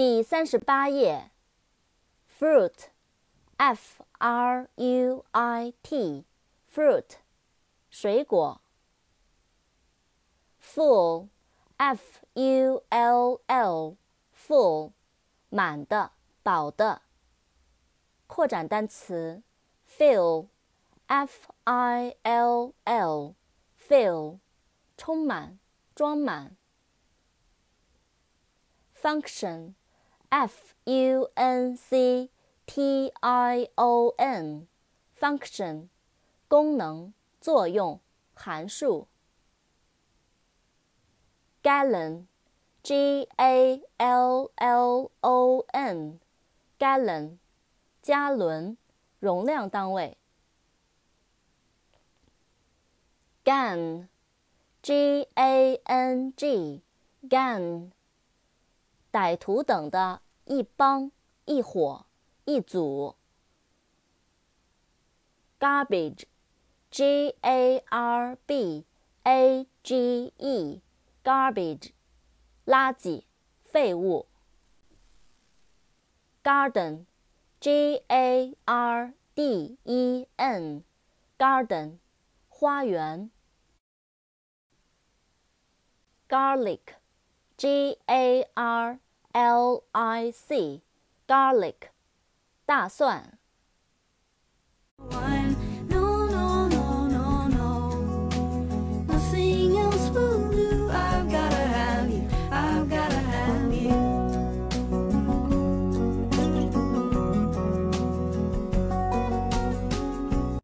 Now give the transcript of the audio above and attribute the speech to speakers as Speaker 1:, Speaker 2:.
Speaker 1: 第三十八页，fruit，f r u i t，fruit，水果。full，f u l l，full，满的，饱的。扩展单词，fill，f i l l，fill，充满，装满。function。F U N C T I O N，function，功能、作用、函数。Gallon，G A L L O N，gallon，加仑，容量单位。Gang，G A N G，gang。 歹徒等的一帮、一伙、一组。Garbage，G A R B A G E，garbage，垃圾、废物。Garden，G A R D E N，garden，花园。garlic G A R L I C，garlic，大蒜。